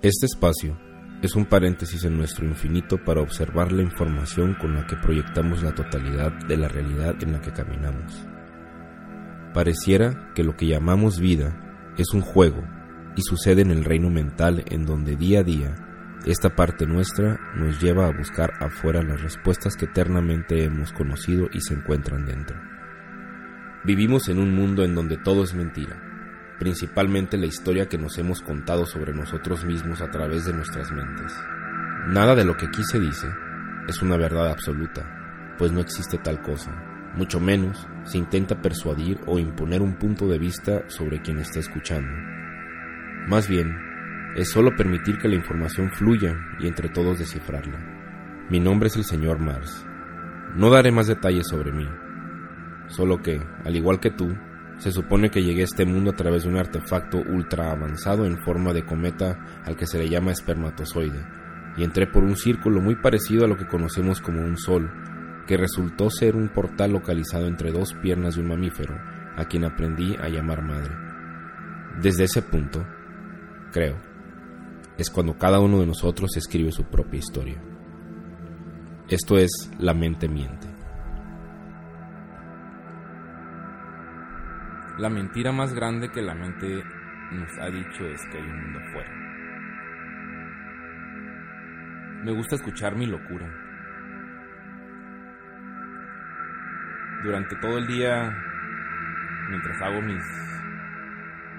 Este espacio es un paréntesis en nuestro infinito para observar la información con la que proyectamos la totalidad de la realidad en la que caminamos. Pareciera que lo que llamamos vida es un juego y sucede en el reino mental en donde día a día esta parte nuestra nos lleva a buscar afuera las respuestas que eternamente hemos conocido y se encuentran dentro. Vivimos en un mundo en donde todo es mentira, principalmente la historia que nos hemos contado sobre nosotros mismos a través de nuestras mentes. Nada de lo que aquí se dice es una verdad absoluta, pues no existe tal cosa, mucho menos se intenta persuadir o imponer un punto de vista sobre quien está escuchando. Más bien, es solo permitir que la información fluya y entre todos descifrarla. Mi nombre es el señor Mars. No daré más detalles sobre mí, solo que, al igual que tú, se supone que llegué a este mundo a través de un artefacto ultra avanzado en forma de cometa al que se le llama espermatozoide, y entré por un círculo muy parecido a lo que conocemos como un sol, que resultó ser un portal localizado entre dos piernas de un mamífero, a quien aprendí a llamar madre. Desde ese punto, creo, es cuando cada uno de nosotros escribe su propia historia. Esto es La mente miente. La mentira más grande que la mente nos ha dicho es que hay un mundo afuera. Me gusta escuchar mi locura. Durante todo el día, mientras hago mis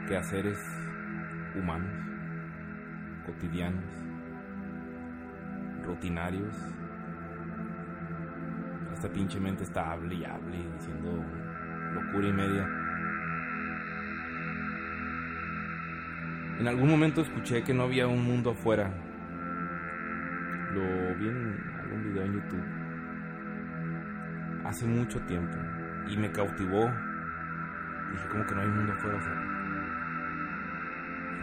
quehaceres humanos, cotidianos, rutinarios, esta pinche mente está hable y hable diciendo locura y media. En algún momento escuché que no había un mundo afuera. Lo vi en algún video en YouTube. Hace mucho tiempo. Y me cautivó. Dije, ¿cómo que no hay un mundo afuera? O sea,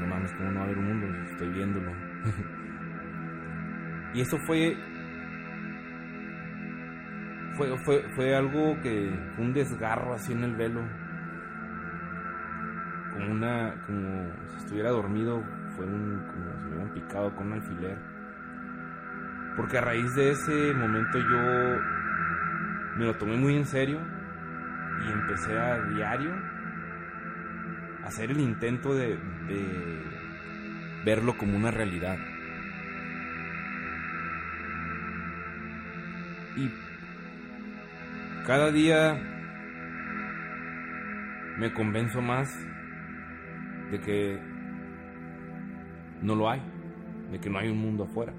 no mames, ¿cómo no va a haber un mundo? Estoy viéndolo. y eso fue fue, fue, fue algo que un desgarro así en el velo una, como si estuviera dormido, fue un, como si me hubieran picado con un alfiler. Porque a raíz de ese momento yo me lo tomé muy en serio y empecé a diario a hacer el intento de, de verlo como una realidad. Y cada día me convenzo más de que no lo hay, de que no hay un mundo afuera.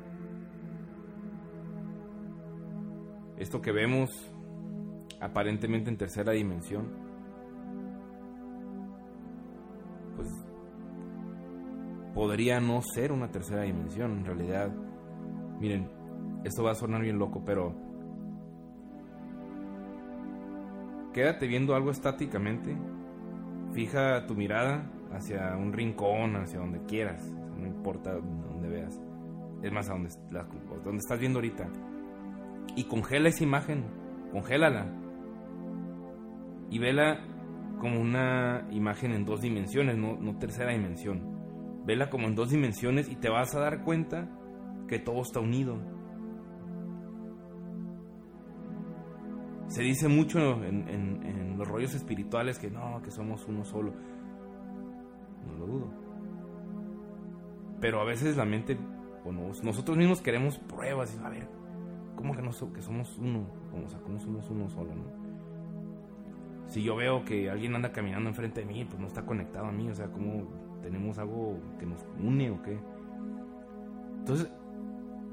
Esto que vemos aparentemente en tercera dimensión, pues podría no ser una tercera dimensión. En realidad, miren, esto va a sonar bien loco, pero quédate viendo algo estáticamente, fija tu mirada hacia un rincón, hacia donde quieras, no importa donde veas. Es más, a donde, donde estás viendo ahorita. Y congela esa imagen, congélala. Y vela como una imagen en dos dimensiones, no, no tercera dimensión. Vela como en dos dimensiones y te vas a dar cuenta que todo está unido. Se dice mucho en, los rollos espirituales que no, que somos uno solo no lo dudo. Pero a veces la mente, nosotros mismos queremos pruebas y a ver, ¿cómo que, no, que somos uno? O sea, ¿cómo somos uno solo, no? Si yo veo que alguien anda caminando enfrente de mí, pues no está conectado a mí, o sea, ¿cómo tenemos algo que nos une o qué? Entonces,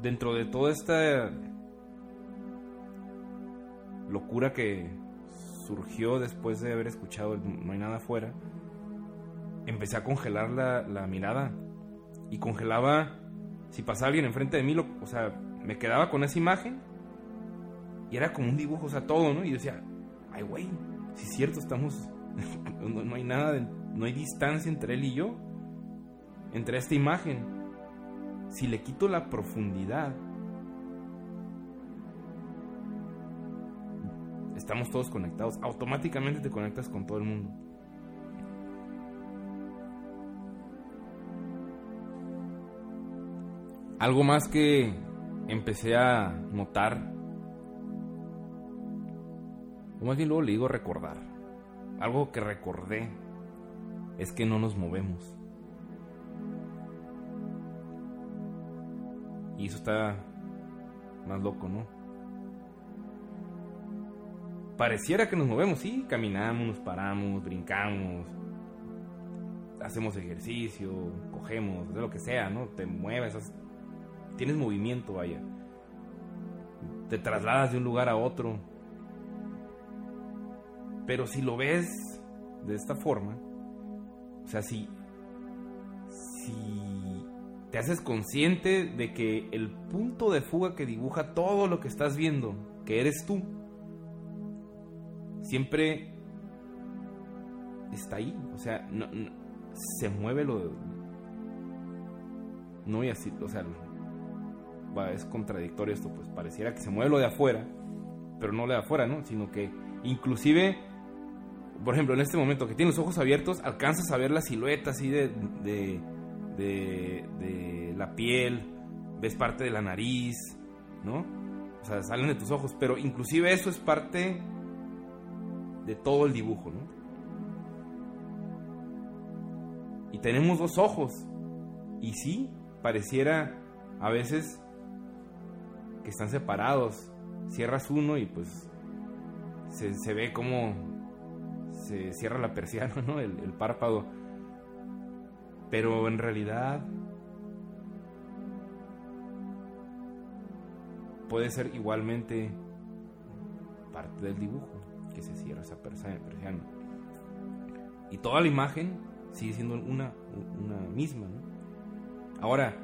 dentro de toda esta locura que surgió después de haber escuchado No hay nada afuera, empecé a congelar la, mirada. Y congelaba, si pasaba alguien enfrente de mí, lo, o sea, me quedaba con esa imagen. Y era como un dibujo, o sea, todo, ¿no? Y decía, ay, güey, si es cierto, estamos, no, hay nada, no hay distancia entre él y yo, entre esta imagen. Si le quito la profundidad, estamos todos conectados. Automáticamente te conectas con todo el mundo. Algo más que empecé a notar, o más bien luego le digo recordar, algo que recordé es que no nos movemos. Y eso está más loco, ¿no? Pareciera que nos movemos, sí, caminamos, nos paramos, brincamos, hacemos ejercicio, cogemos, de lo que sea, ¿no? Te mueves, tienes movimiento, vaya. Te trasladas de un lugar a otro. Pero si lo ves de esta forma, o sea, si, si te haces consciente de que el punto de fuga que dibuja todo lo que estás viendo, que eres tú, siempre está ahí. O sea, no, se mueve lo... No voy a decir, o sea, es contradictorio esto, pues pareciera que se mueve lo de afuera, pero no lo de afuera, ¿no? Sino que inclusive, por ejemplo, en este momento que tienes los ojos abiertos, alcanzas a ver la silueta así de, de, de, la piel, ves parte de la nariz, ¿no? O sea, salen de tus ojos, pero inclusive eso es parte de todo el dibujo, ¿no? Y tenemos dos ojos. Y sí, pareciera a veces que están separados. Cierras uno y pues se, ve como se cierra la persiana, ¿no? El, el párpado. Pero en realidad puede ser igualmente parte del dibujo que se cierra esa persiana. Y toda la imagen sigue siendo una, una misma, ¿no? Ahora,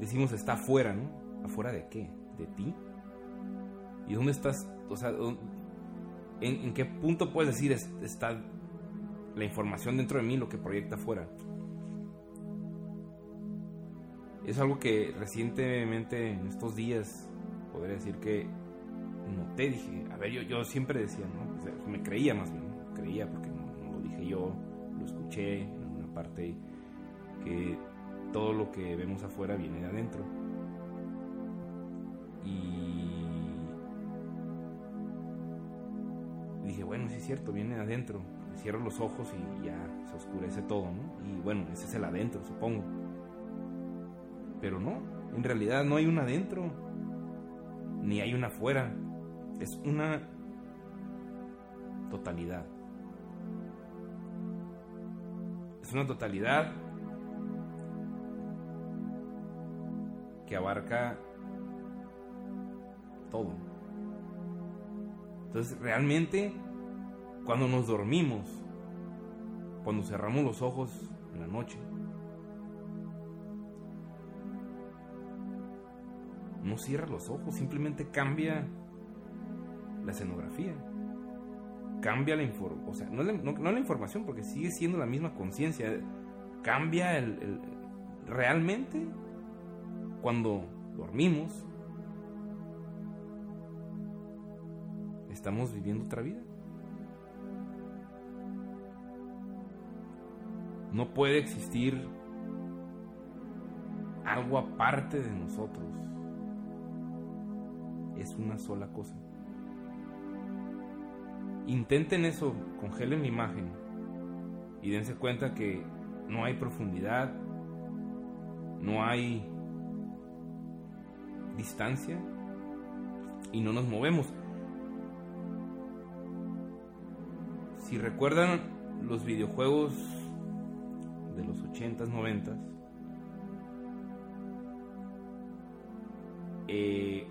decimos está afuera, ¿no? ¿Afuera de qué? ¿De ti? ¿Y dónde estás? O sea, ¿en, qué punto puedes decir está la información dentro de mí lo que proyecta afuera? Es algo que recientemente, en estos días, podría decir que noté, dije, a ver, yo, siempre decía, ¿no? me creía más bien, creía porque no, lo dije yo, lo escuché en alguna parte, que todo lo que vemos afuera viene de adentro. Y dije, bueno, sí es cierto, viene de adentro. Cierro los ojos y ya se oscurece todo, ¿no? Y bueno, ese es el adentro, supongo. Pero no, en realidad no hay un adentro, ni hay una afuera. Es una totalidad. Es una totalidad que abarca todo. Entonces, realmente, cuando nos dormimos, cuando cerramos los ojos en la noche, no cierra los ojos, simplemente cambia la escenografía. Cambia la información, o sea, no, la información, porque sigue siendo la misma conciencia. Cambia el, realmente cuando dormimos, estamos viviendo otra vida. No puede existir algo aparte de nosotros. Es una sola cosa. Intenten eso, congelen la imagen y dense cuenta que no hay profundidad, no hay distancia y no nos movemos. Si recuerdan los videojuegos de los 80s, 90s, eh,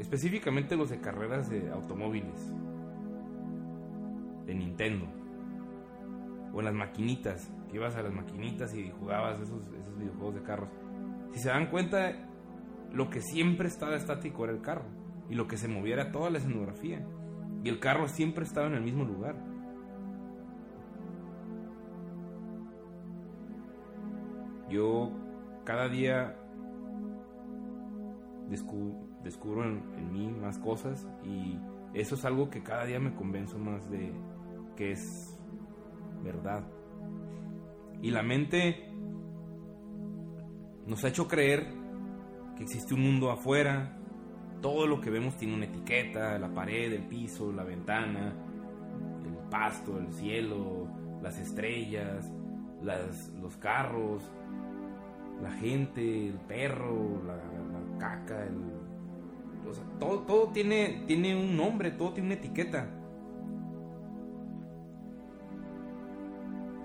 específicamente los de carreras de automóviles, de Nintendo, o las maquinitas, que ibas a las maquinitas y jugabas esos, esos videojuegos de carros. Si se dan cuenta, lo que siempre estaba estático era el carro. Y lo que se movía era toda la escenografía. Y el carro siempre estaba en el mismo lugar. Yo cada día descubro, en, en, mí más cosas y eso es algo que cada día me convenzo más de que es verdad. Y la mente nos ha hecho creer que existe un mundo afuera. Todo lo que vemos tiene una etiqueta, la pared, el piso, la ventana, el pasto, el cielo, las estrellas, las, los carros, la gente, el perro, la, la caca, el, todo, todo tiene, tiene un nombre, todo tiene una etiqueta.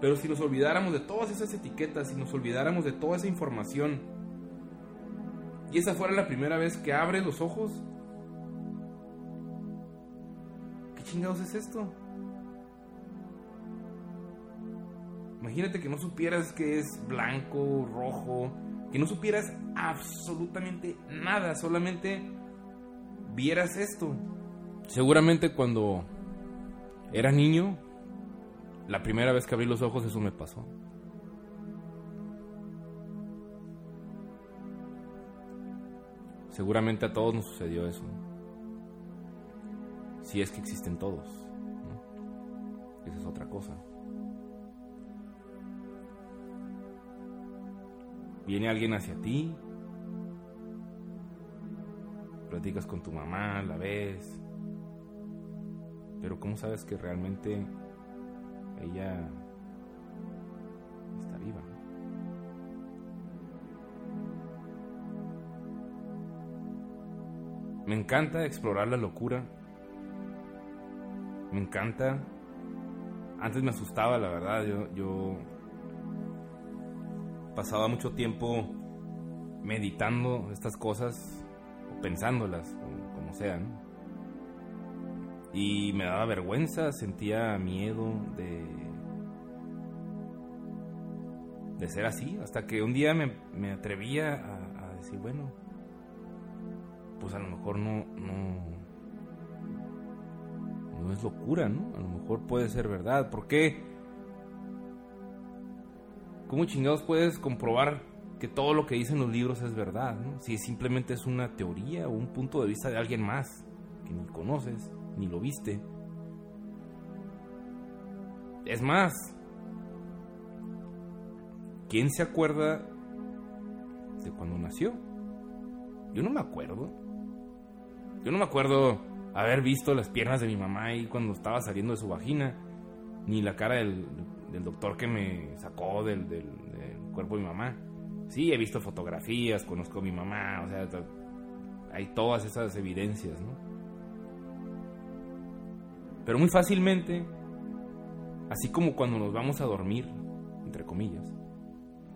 Pero si nos olvidáramos de todas esas etiquetas, si nos olvidáramos de toda esa información, y esa fuera la primera vez que abres los ojos, ¿qué chingados es esto? Imagínate que no supieras que es blanco, rojo, que no supieras absolutamente nada, solamente vieras esto. Seguramente cuando era niño, la primera vez que abrí los ojos eso me pasó. Seguramente a todos nos sucedió eso. Si es que existen todos. ¿no? Esa es otra cosa. Viene alguien hacia ti. Platicas con tu mamá, la ves. Pero ¿cómo sabes que realmente ella Me encanta explorar la locura. Me encanta. Antes me asustaba, la verdad. Yo, pasaba mucho tiempo meditando estas cosas o pensándolas, o como sean. Y me daba vergüenza, sentía miedo de de ser así, hasta que un día me, atrevía a decir, bueno, pues a lo mejor no, no, no es locura, ¿no? A lo mejor puede ser verdad. ¿Por qué? ¿Cómo chingados puedes comprobar que todo lo que dicen los libros es verdad, ¿no? Si simplemente es una teoría o un punto de vista de alguien más que ni conoces, ni lo viste. Es más, ¿quién se acuerda de cuando nació? Yo no me acuerdo. Yo no me acuerdo haber visto las piernas de mi mamá ahí cuando estaba saliendo de su vagina, ni la cara del, del doctor que me sacó del, del, del, cuerpo de mi mamá. Sí, he visto fotografías, conozco a mi mamá, o sea, hay todas esas evidencias, ¿no? Pero muy fácilmente, así como cuando nos vamos a dormir, entre comillas,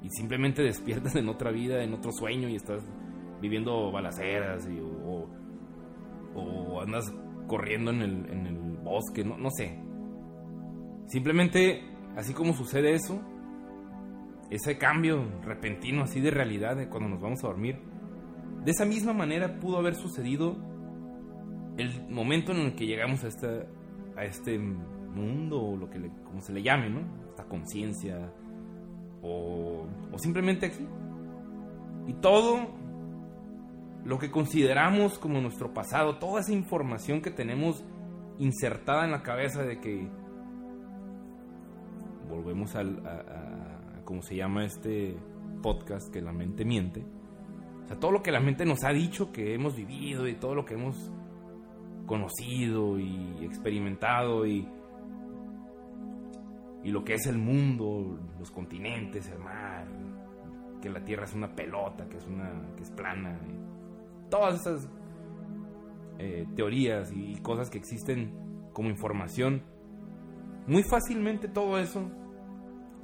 y simplemente despiertas en otra vida, en otro sueño y estás viviendo balaceras y, andas corriendo en el, en el bosque, no, no sé. Simplemente, así como sucede eso, ese cambio repentino así de realidad cuando nos vamos a dormir, de esa misma manera pudo haber sucedido el momento en el que llegamos a esta, a este mundo, o lo que como se le llame, ¿no? Esta conciencia, o, o simplemente aquí. Y todo lo que consideramos como nuestro pasado, toda esa información que tenemos insertada en la cabeza de que volvemos al, a, a, como se llama este podcast, que la mente miente. O sea, todo lo que la mente nos ha dicho que hemos vivido y todo lo que hemos conocido y experimentado y, y lo que es el mundo, los continentes, el mar, que la Tierra es una pelota, que es una que es plana, todas esas eh, teorías y cosas que existen como información, muy fácilmente todo eso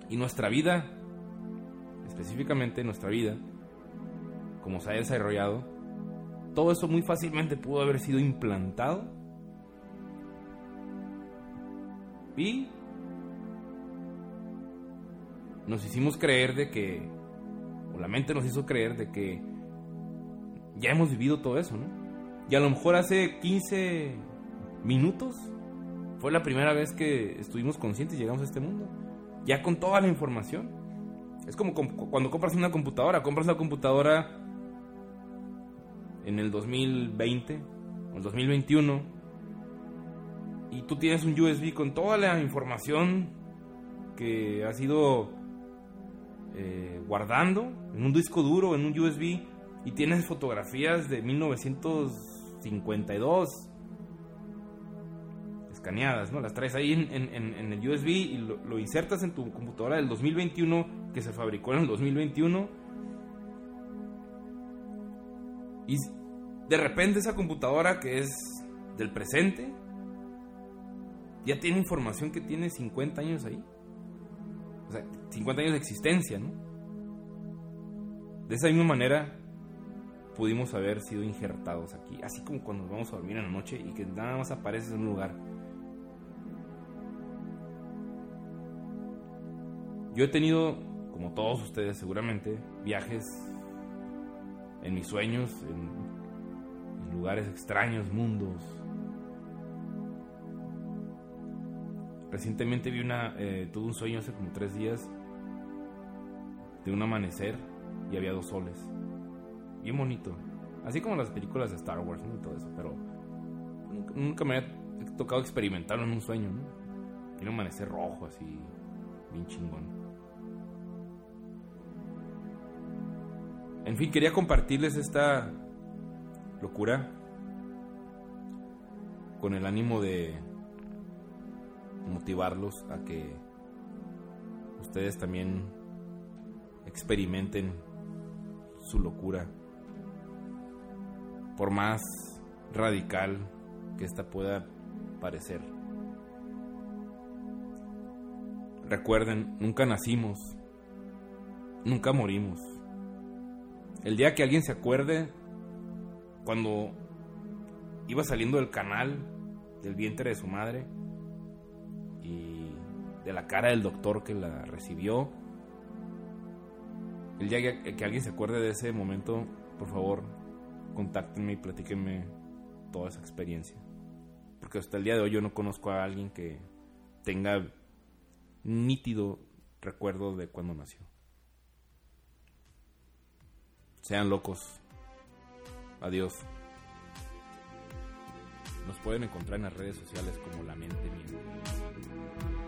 y nuestra vida, específicamente nuestra vida, como se ha desarrollado, todo eso muy fácilmente pudo haber sido implantado y nos hicimos creer de que, o la mente nos hizo creer de que ya hemos vivido todo eso, ¿no? Y a lo mejor hace 15 minutos fue la primera vez que estuvimos conscientes y llegamos a este mundo. Ya con toda la información. Es como cuando compras una computadora, compras la computadora en el 2020 o el 2021 y tú tienes un USB con toda la información que ha sido eh, guardando en un disco duro, en un USB, y tienes fotografías de 1952 escaneadas, ¿no? Las traes ahí en, el USB y lo, lo, insertas en tu computadora del 2021 que se fabricó en el 2021. Y de repente esa computadora que es del presente ya tiene información que tiene 50 años ahí. O sea, 50 años de existencia, ¿no? De esa misma manera pudimos haber sido injertados aquí, así como cuando nos vamos a dormir en la noche y que nada más apareces en un lugar. Yo he tenido, como todos ustedes seguramente, viajes en mis sueños, en, lugares extraños, mundos. Recientemente vi una, eh, tuve un sueño hace como tres días de un amanecer y había dos soles. Bien bonito. Así como las películas de Star Wars y todo eso, pero nunca, me había tocado experimentarlo en un sueño, ¿no? Un amanecer rojo así, bien chingón. En fin, quería compartirles esta locura con el ánimo de motivarlos a que ustedes también experimenten su locura. Por más radical que esta pueda parecer. Recuerden, nunca nacimos, nunca morimos. El día que alguien se acuerde, cuando iba saliendo del canal del vientre de su madre y de la cara del doctor que la recibió, el día que, alguien se acuerde de ese momento, por favor, contáctenme y platíquenme toda esa experiencia. Porque hasta el día de hoy yo no conozco a alguien que tenga nítido recuerdo de cuando nació. Sean locos. Adiós. Nos pueden encontrar en las redes sociales como La Mente Mía.